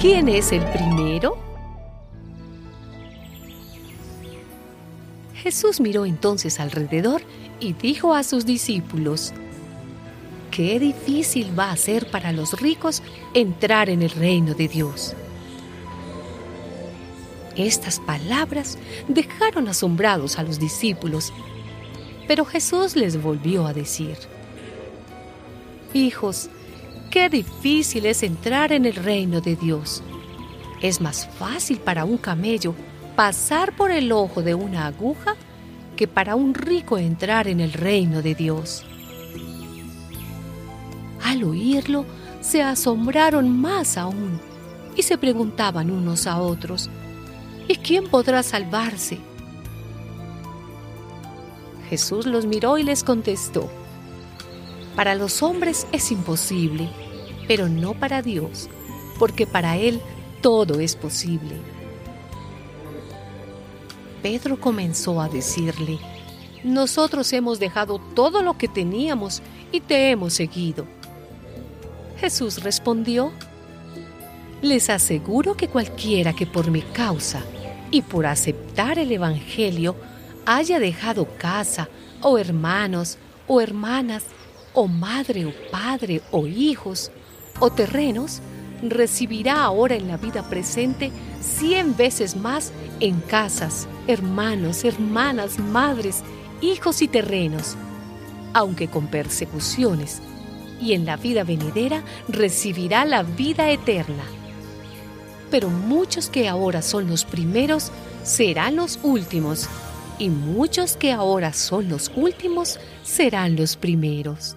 ¿Quién es el primero? Jesús miró entonces alrededor y dijo a sus discípulos, Qué difícil va a ser para los ricos entrar en el reino de Dios. Estas palabras dejaron asombrados a los discípulos, pero Jesús les volvió a decir, Hijos, qué difícil es entrar en el reino de Dios. Es más fácil para un camello pasar por el ojo de una aguja que para un rico entrar en el reino de Dios. Al oírlo, se asombraron más aún y se preguntaban unos a otros, ¿y quién podrá salvarse? Jesús los miró y les contestó, para los hombres es imposible, pero no para Dios, porque para Él todo es posible. Pedro comenzó a decirle, nosotros hemos dejado todo lo que teníamos y te hemos seguido. Jesús respondió, les aseguro que cualquiera que por mi causa y por aceptar el Evangelio haya dejado casa o hermanos o hermanas o madre o padre o hijos o terrenos, recibirá ahora en la vida presente cien veces más en casas, hermanos, hermanas, madres, hijos y terrenos, aunque con persecuciones, y en la vida venidera recibirá la vida eterna. Pero muchos que ahora son los primeros serán los últimos, y muchos que ahora son los últimos serán los primeros.